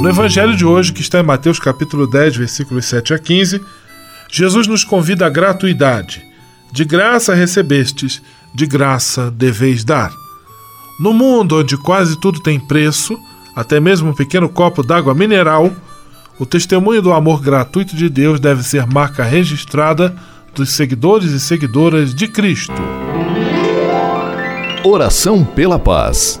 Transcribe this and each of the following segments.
No Evangelho de hoje, que está em Mateus capítulo 10, versículos 7 a 15, Jesus nos convida à gratuidade. De graça recebestes, de graça deveis dar. No mundo onde quase tudo tem preço, até mesmo um pequeno copo d'água mineral, o testemunho do amor gratuito de Deus deve ser marca registrada dos seguidores e seguidoras de Cristo. Oração pela paz.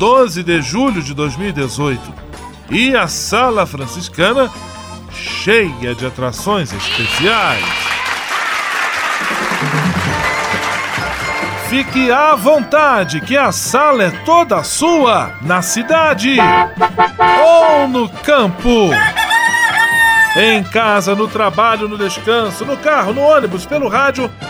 12 de julho de 2018, e a Sala Franciscana cheia de atrações especiais. Fique à vontade, que a sala é toda sua, na cidade ou no campo. Em casa, no trabalho, no descanso, no carro, no ônibus, pelo rádio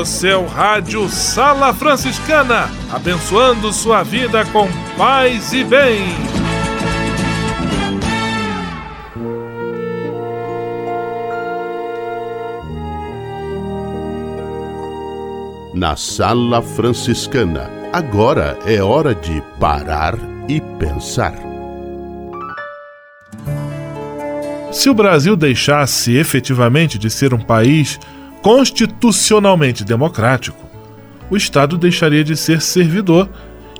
O seu rádio Sala Franciscana, abençoando sua vida com paz e bem. Na Sala Franciscana, agora é hora de parar e pensar. Se o Brasil deixasse efetivamente de ser um país constitucionalmente democrático, o Estado deixaria de ser servidor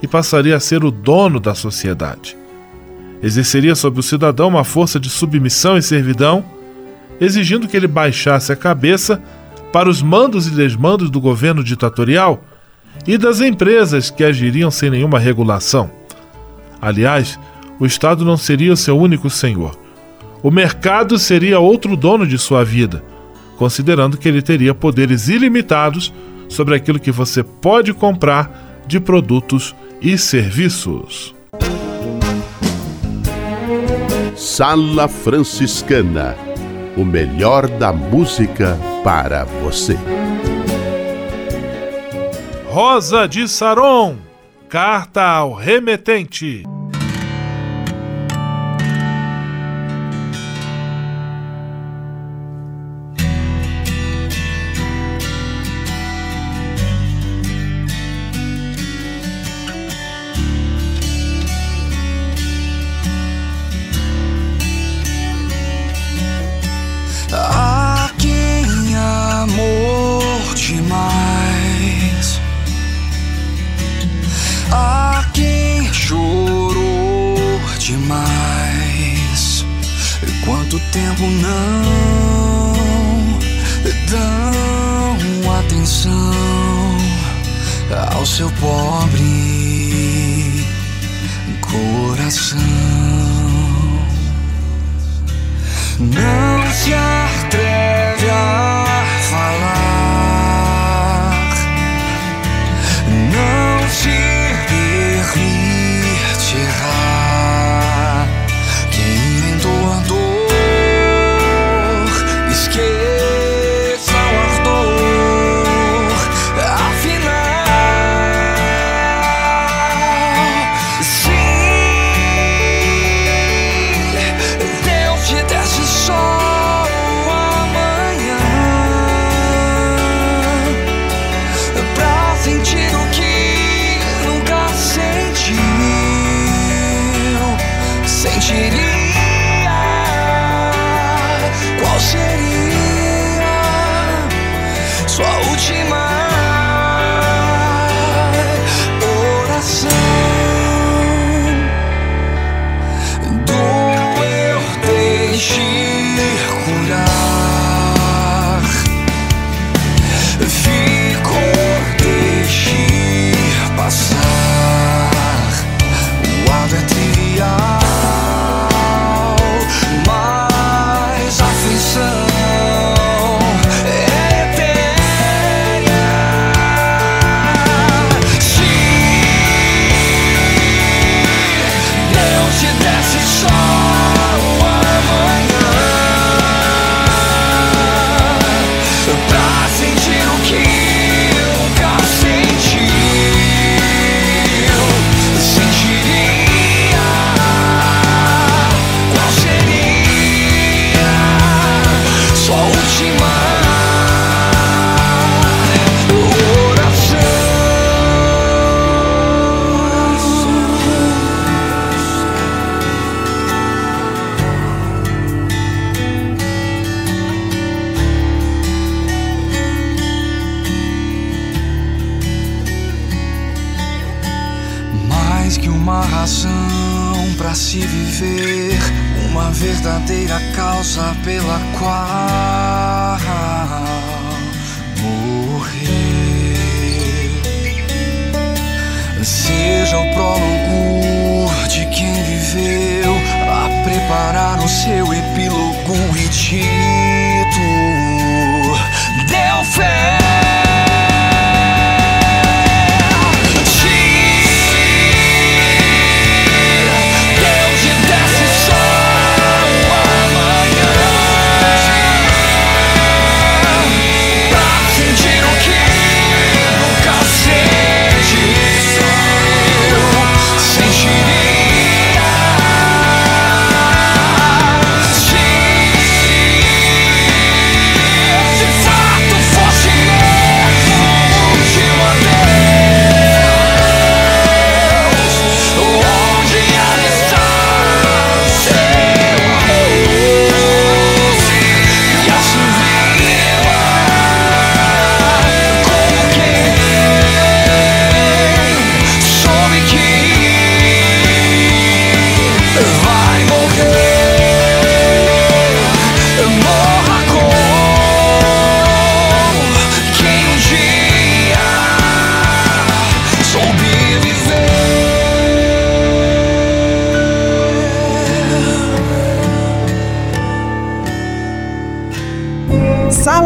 e passaria a ser o dono da sociedade. Exerceria sobre o cidadão uma força de submissão e servidão, exigindo que ele baixasse a cabeça para os mandos e desmandos do governo ditatorial e das empresas que agiriam sem nenhuma regulação. Aliás, o Estado não seria o seu único senhor. O mercado seria outro dono de sua vida, considerando que ele teria poderes ilimitados sobre aquilo que você pode comprar de produtos e serviços. Sala Franciscana o melhor da música para você. Rosa de Saron Carta ao Remetente. Tempo não dão atenção ao seu pobre coração. Não se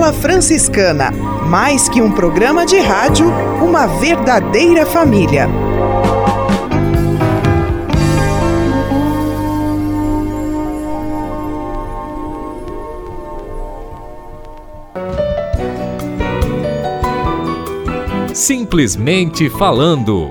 Sala Franciscana. Mais que um programa de rádio, uma verdadeira família. Simplesmente falando.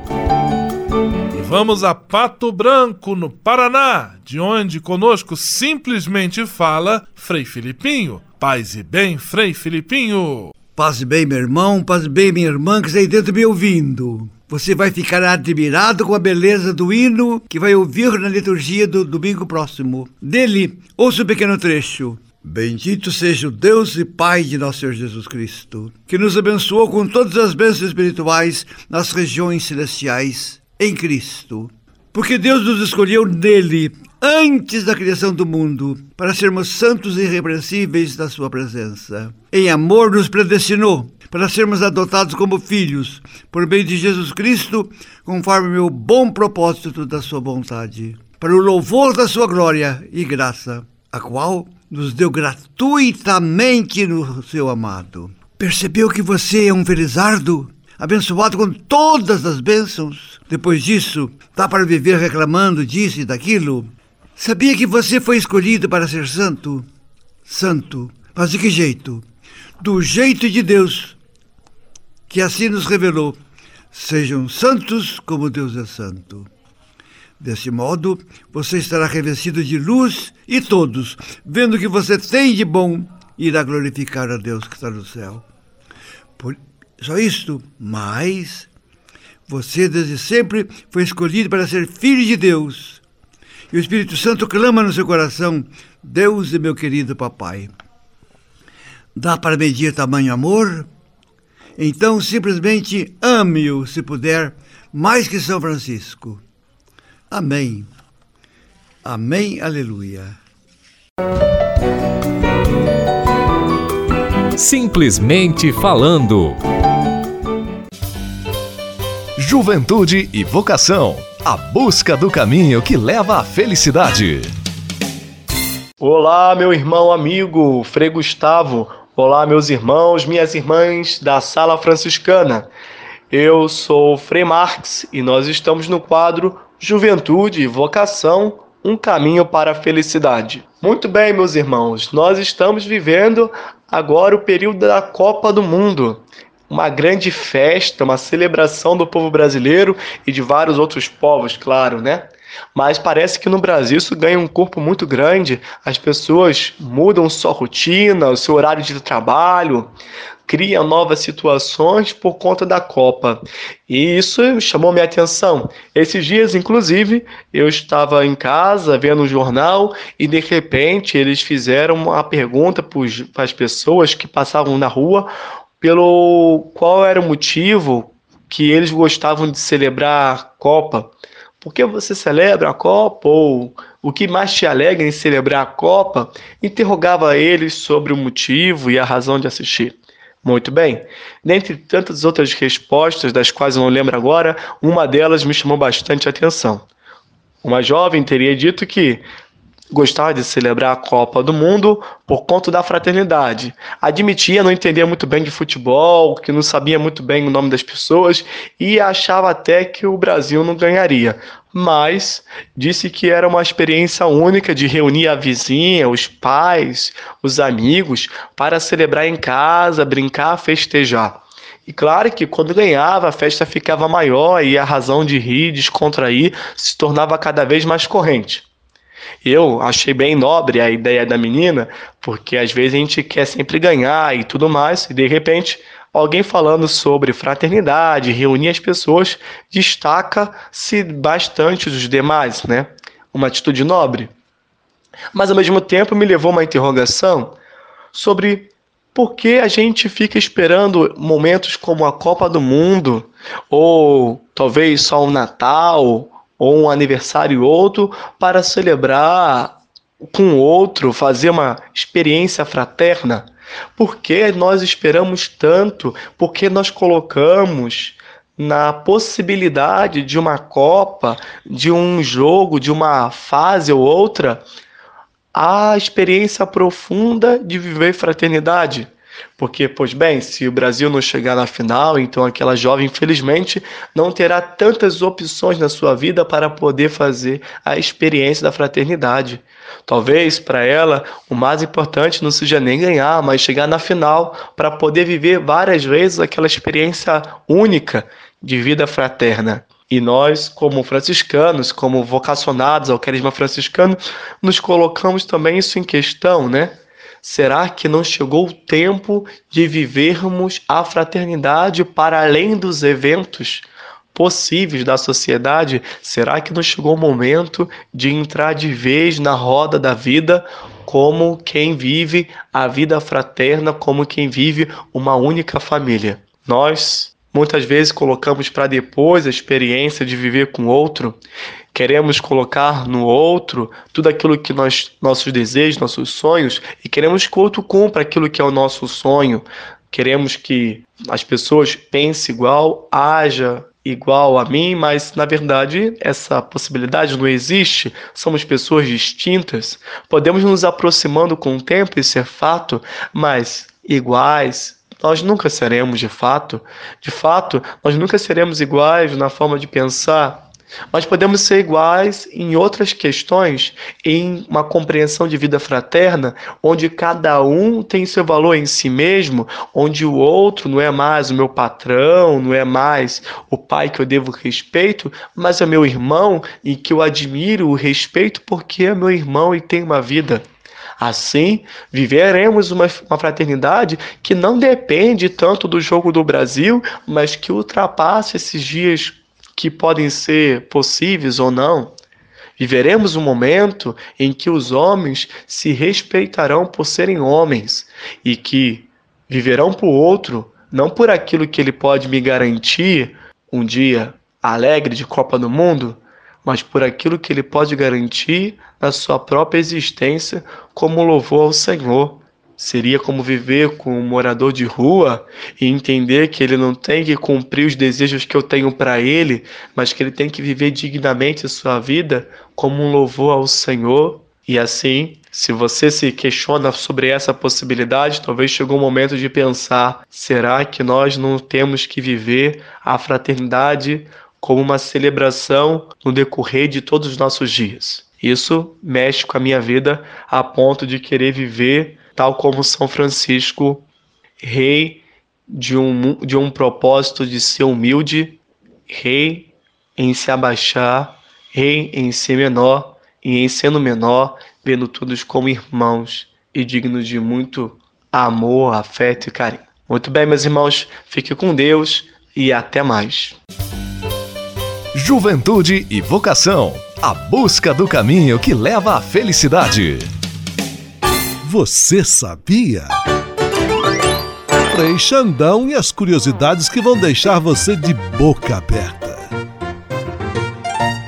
E vamos a Pato Branco, no Paraná, de onde conosco simplesmente fala Frei Filipinho. Paz e bem, Frei Filipinho. Paz e bem, meu irmão, paz e bem, minha irmã, que está aí dentro me ouvindo. Você vai ficar admirado com a beleza do hino que vai ouvir na liturgia do domingo próximo. Dele, ouça um pequeno trecho. Bendito seja o Deus e Pai de nosso Senhor Jesus Cristo, que nos abençoou com todas as bênçãos espirituais nas regiões celestiais em Cristo. Porque Deus nos escolheu nele, antes da criação do mundo, para sermos santos e irrepreensíveis na Sua presença. Em amor nos predestinou para sermos adotados como filhos, por meio de Jesus Cristo, conforme o bom propósito da Sua vontade, para o louvor da Sua glória e graça, a qual nos deu gratuitamente no Seu amado. Percebeu que você é um felizardo? abençoado com todas as bênçãos. Depois disso, dá para viver reclamando disso e daquilo? Sabia que você foi escolhido para ser santo? Santo. Mas de que jeito? Do jeito de Deus, que assim nos revelou. Sejam santos como Deus é santo. Desse modo, você estará revestido de luz e todos, vendo o que você tem de bom, irá glorificar a Deus que está no céu. Por só isto, mas você desde sempre foi escolhido para ser filho de Deus. E o Espírito Santo clama no seu coração: Deus é meu querido papai. Dá para medir tamanho amor? Então simplesmente ame-o, se puder, mais que São Francisco. Amém. Amém, aleluia. Simplesmente falando. Juventude e vocação. A busca do caminho que leva à felicidade. Olá, meu irmão amigo Frei Gustavo. Olá, meus irmãos, minhas irmãs da Sala Franciscana. Eu sou Frei Marx e nós estamos no quadro Juventude e Vocação um caminho para a felicidade. Muito bem, meus irmãos, nós estamos vivendo agora o período da Copa do Mundo. Uma grande festa, uma celebração do povo brasileiro e de vários outros povos, claro, né? Mas parece que no Brasil isso ganha um corpo muito grande. As pessoas mudam sua rotina, o seu horário de trabalho, criam novas situações por conta da Copa. E isso chamou minha atenção. Esses dias, inclusive, eu estava em casa vendo um jornal e de repente eles fizeram uma pergunta para as pessoas que passavam na rua pelo qual era o motivo que eles gostavam de celebrar a Copa por que você celebra a Copa? Ou o que mais te alegra em celebrar a Copa? Interrogava eles sobre o motivo e a razão de assistir. Muito bem. Dentre tantas outras respostas, das quais eu não lembro agora, uma delas me chamou bastante atenção. Uma jovem teria dito que gostava de celebrar a Copa do Mundo por conta da fraternidade. Admitia não entender muito bem de futebol, que não sabia muito bem o nome das pessoas e achava até que o Brasil não ganharia. Mas disse que era uma experiência única de reunir a vizinha, os pais, os amigos para celebrar em casa, brincar, festejar. E claro que quando ganhava, a festa ficava maior e a razão de rir, descontrair, se tornava cada vez mais corrente. Eu achei bem nobre a ideia da menina, porque às vezes a gente quer sempre ganhar e tudo mais, e de repente alguém falando sobre fraternidade, reunir as pessoas, destaca-se bastante dos demais, né? Uma atitude nobre. Mas ao mesmo tempo me levou uma interrogação sobre por que a gente fica esperando momentos como a Copa do Mundo, ou talvez só o Natal, ou um aniversário outro, para celebrar com outro, fazer uma experiência fraterna? Por que nós esperamos tanto? Por que nós colocamos na possibilidade de uma Copa, de um jogo, de uma fase ou outra, a experiência profunda de viver fraternidade. Porque, pois bem, se o Brasil não chegar na final, então aquela jovem, infelizmente, não terá tantas opções na sua vida para poder fazer a experiência da fraternidade. Talvez para ela o mais importante não seja nem ganhar, mas chegar na final para poder viver várias vezes aquela experiência única de vida fraterna. E nós, como franciscanos, como vocacionados ao carisma franciscano, nos colocamos também isso em questão, né? Será que não chegou o tempo de vivermos a fraternidade para além dos eventos possíveis da sociedade? Será que não chegou o momento de entrar de vez na roda da vida como quem vive a vida fraterna, como quem vive uma única família? Nós Muitas vezes colocamos para depois a experiência de viver com outro. Queremos colocar no outro tudo aquilo que nós, nossos desejos, nossos sonhos, e queremos que o outro cumpra aquilo que é o nosso sonho. Queremos que as pessoas pensem igual, haja igual a mim, mas na verdade essa possibilidade não existe. Somos pessoas distintas. Podemos nos aproximando com o tempo, isso é fato, mas iguais, nós nunca seremos de fato. De fato, nós nunca seremos iguais na forma de pensar. Mas podemos ser iguais em outras questões, em uma compreensão de vida fraterna, onde cada um tem seu valor em si mesmo, onde o outro não é mais o meu patrão, não é mais o pai que eu devo respeito, mas é meu irmão e que eu admiro o respeito porque é meu irmão e tem uma vida. Assim, viveremos uma, uma fraternidade que não depende tanto do jogo do Brasil, mas que ultrapasse esses dias que podem ser possíveis ou não. Viveremos um momento em que os homens se respeitarão por serem homens e que viverão por outro, não por aquilo que ele pode me garantir um dia alegre de Copa do Mundo, mas por aquilo que ele pode garantir na sua própria existência como louvor ao Senhor. Seria como viver com um morador de rua e entender que ele não tem que cumprir os desejos que eu tenho para ele, mas que ele tem que viver dignamente a sua vida como um louvor ao Senhor. E assim, se você se questiona sobre essa possibilidade, talvez chegou o momento de pensar: será que nós não temos que viver a fraternidade como uma celebração no decorrer de todos os nossos dias. Isso mexe com a minha vida a ponto de querer viver tal como São Francisco, rei de um, de um propósito de ser humilde, rei em se abaixar, rei em ser menor e em sendo menor, vendo todos como irmãos e dignos de muito amor, afeto e carinho. Muito bem, meus irmãos, fique com Deus e até mais. Juventude e vocação. A busca do caminho que leva à felicidade. Você sabia? Frei Xandão e as curiosidades que vão deixar você de boca aberta.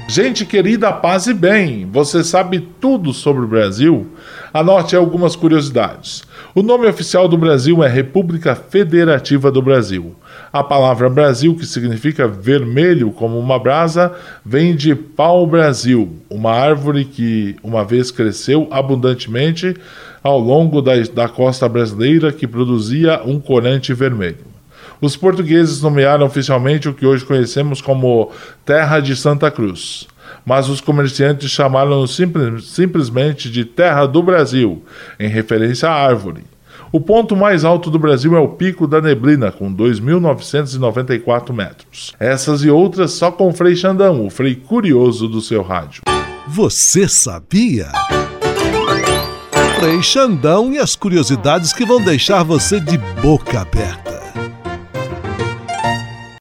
Gente querida, paz e bem, você sabe tudo sobre o Brasil? Anote algumas curiosidades. O nome oficial do Brasil é República Federativa do Brasil. A palavra Brasil, que significa vermelho como uma brasa, vem de pau-brasil, uma árvore que uma vez cresceu abundantemente ao longo da, da costa brasileira que produzia um corante vermelho. Os portugueses nomearam oficialmente o que hoje conhecemos como Terra de Santa Cruz, mas os comerciantes chamaram simples, simplesmente de Terra do Brasil, em referência à árvore. O ponto mais alto do Brasil é o Pico da Neblina, com 2.994 metros. Essas e outras só com Frei Xandão, o Frei curioso do seu rádio. Você sabia? Frei Xandão e as curiosidades que vão deixar você de boca aberta.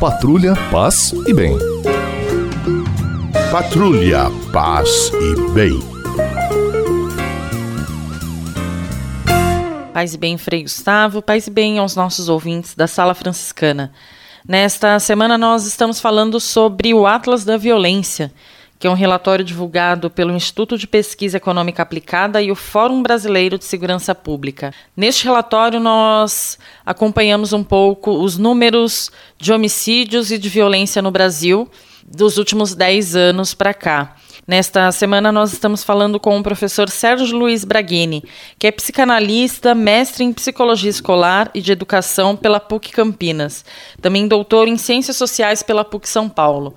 Patrulha, paz e bem. Patrulha, paz e bem. Paz e bem, Frei Gustavo, paz e bem aos nossos ouvintes da Sala Franciscana. Nesta semana nós estamos falando sobre o Atlas da Violência, que é um relatório divulgado pelo Instituto de Pesquisa Econômica Aplicada e o Fórum Brasileiro de Segurança Pública. Neste relatório, nós acompanhamos um pouco os números de homicídios e de violência no Brasil dos últimos 10 anos para cá. Nesta semana, nós estamos falando com o professor Sérgio Luiz Braghini, que é psicanalista, mestre em psicologia escolar e de educação pela PUC Campinas, também doutor em ciências sociais pela PUC São Paulo.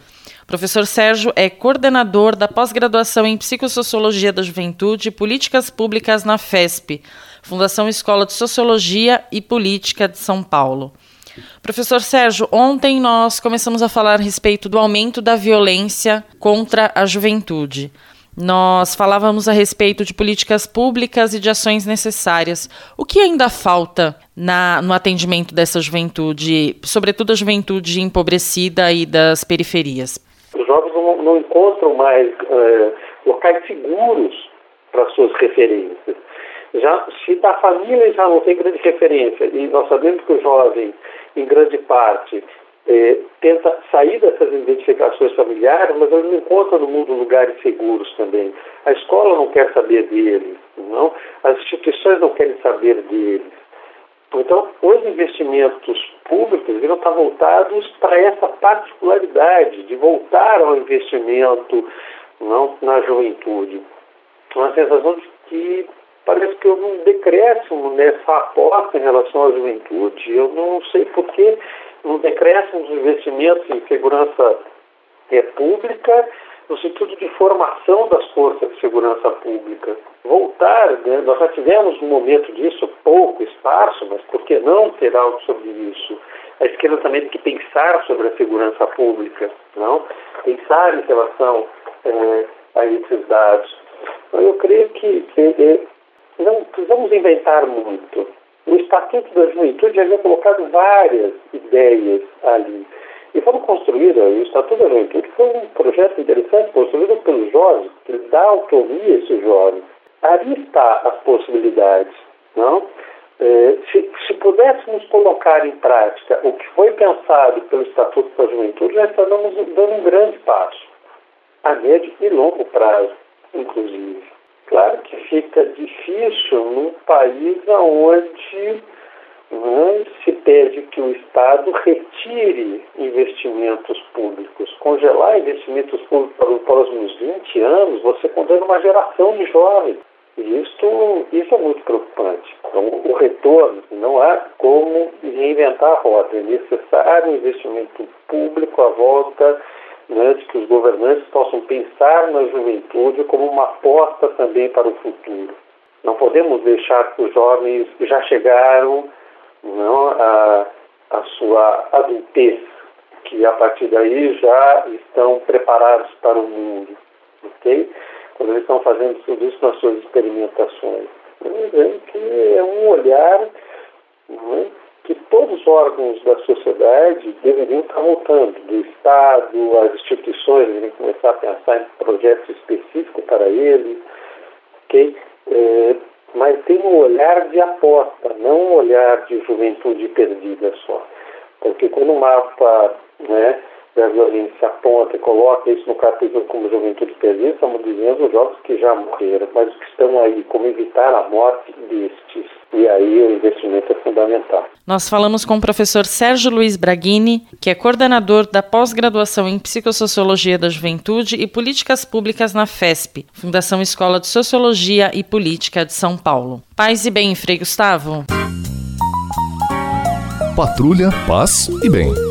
Professor Sérgio é coordenador da pós-graduação em Psicossociologia da Juventude e Políticas Públicas na FESP, Fundação Escola de Sociologia e Política de São Paulo. Professor Sérgio, ontem nós começamos a falar a respeito do aumento da violência contra a juventude. Nós falávamos a respeito de políticas públicas e de ações necessárias. O que ainda falta na, no atendimento dessa juventude, sobretudo a juventude empobrecida e das periferias? Jovens não, não encontram mais é, locais seguros para suas referências. Já, se da família já não tem grande referência, e nós sabemos que o jovem, em grande parte, é, tenta sair dessas identificações familiares, mas ele não encontra no mundo lugares seguros também. A escola não quer saber dele, não? as instituições não querem saber deles. Então, os investimentos públicos deveriam estar voltados para essa particularidade de voltar ao investimento não, na juventude. Uma sensação de que parece que houve um decréscimo nessa aposta em relação à juventude. Eu não sei por que um decréscimo dos investimentos em segurança é, pública no sentido de formação das forças de segurança pública. Voltar, né, nós já tivemos um momento disso, pouco, esparso, mas por que não ter algo sobre isso? A esquerda também tem que pensar sobre a segurança pública, não? pensar em relação é, a esses dados. Então, eu creio que é, não precisamos inventar muito. O Estatuto da Juventude havia colocado várias ideias ali. E foram construídas, o Estatuto da Juventude foi um projeto interessante, construído pelos jovens, que dá autonomia a esses jovens. Ali está as possibilidades, não? É, se, se, pudéssemos colocar em prática o que foi pensado pelo Estatuto da Juventude, nós estaríamos dando um grande passo, a médio e longo prazo, inclusive. Claro que fica difícil num país onde né, se pede que o Estado retire investimentos públicos. Congelar investimentos públicos para os próximos 20 anos, você condena uma geração de jovens. E isso, é muito preocupante. Então, o retorno, não há como reinventar a roda. É necessário investimento público à volta né, de que os governantes possam pensar na juventude como uma aposta também para o futuro. Não podemos deixar que os jovens já chegaram não, a, a sua adultez, que a partir daí já estão preparados para o mundo, ok? Quando eles estão fazendo tudo isso nas suas experimentações. Lembrando que é um olhar é, que todos os órgãos da sociedade deveriam estar voltando, do Estado, as instituições deveriam começar a pensar em projetos específicos para eles, ok? É, mas tem um olhar de aposta, não um olhar de juventude perdida só. Porque quando o mapa né, da violência aponta e coloca isso no capítulo como juventude perdida, estamos dizendo os jovens que já morreram, mas os que estão aí, como evitar a morte destes. E aí o investimento é fundamental. Nós falamos com o professor Sérgio Luiz Braghini, que é coordenador da pós-graduação em Psicossociologia da Juventude e Políticas Públicas na FESP, Fundação Escola de Sociologia e Política de São Paulo. Paz e bem, Frei Gustavo. Patrulha, paz e bem.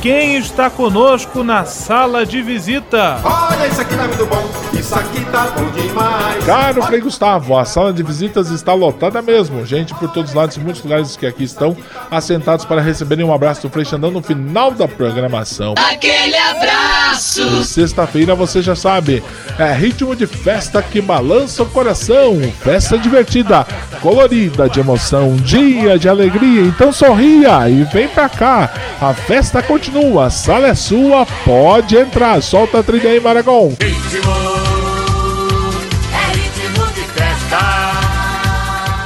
quem está conosco na sala de visita. Olha, isso aqui tá muito bom, isso aqui tá bom demais. Caro Frei Gustavo, a sala de visitas está lotada mesmo. Gente por todos os lados, muitos lugares que aqui estão assentados para receberem um abraço do Frei Xandão no final da programação. Aquele abraço! Sexta-feira você já sabe, é ritmo de festa que balança o coração. Festa divertida, colorida, de emoção, dia de alegria. Então sorria e vem pra cá. A festa continua a sala é sua, pode entrar. Solta a trilha aí, Maragão. Ritmo, é ritmo de festa.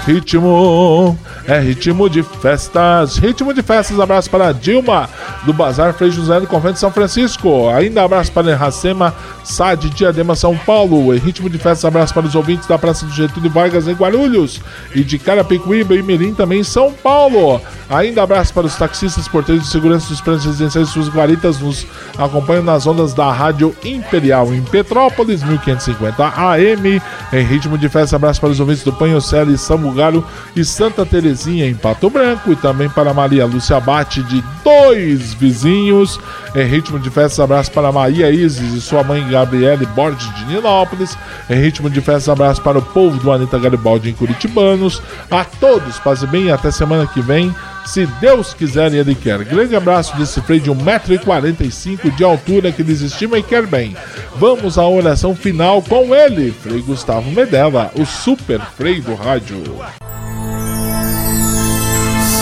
Ritmo é ritmo de festas. Ritmo de festas, abraço para Dilma, do Bazar Frei José do Convento de São Francisco. Ainda abraço para Iracema Sá de Diadema, São Paulo. Em ritmo de festas, abraço para os ouvintes da Praça do Getúlio Vargas, em Guarulhos. E de Carapicuíba e Mirim, também em São Paulo. Ainda abraço para os taxistas, porteiros de segurança dos prédios residenciais e suas guaritas nos acompanham nas ondas da Rádio Imperial em Petrópolis, 1550 AM. Em ritmo de festa, abraço para os ouvintes do Panhocelo, Samugaro e Santa Terezinha em Pato Branco. E também para Maria Lúcia Abate de dois vizinhos. Em ritmo de festa, abraço para Maria Isis e sua mãe Gabriele Borges de Nilópolis. Em ritmo de festa, abraço para o povo do Anitta Garibaldi em Curitibanos. A todos, paz e bem até semana que vem se Deus quiser e Ele quer. Grande abraço desse freio de 1,45m de altura que lhes estima e quer bem. Vamos à oração final com ele, Frei Gustavo Medella, o super freio do rádio.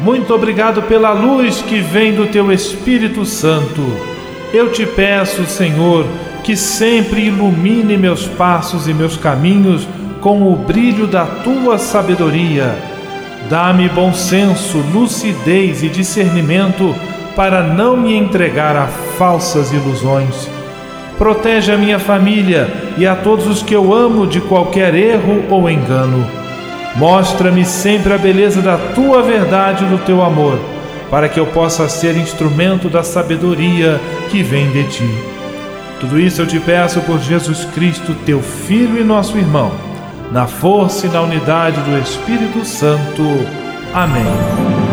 Muito obrigado pela luz que vem do Teu Espírito Santo. Eu te peço, Senhor, que sempre ilumine meus passos e meus caminhos com o brilho da Tua sabedoria Dá-me bom senso, lucidez e discernimento para não me entregar a falsas ilusões. Protege a minha família e a todos os que eu amo de qualquer erro ou engano. Mostra-me sempre a beleza da tua verdade e do teu amor, para que eu possa ser instrumento da sabedoria que vem de ti. Tudo isso eu te peço por Jesus Cristo, teu Filho e nosso irmão na força e na unidade do Espírito Santo. Amém.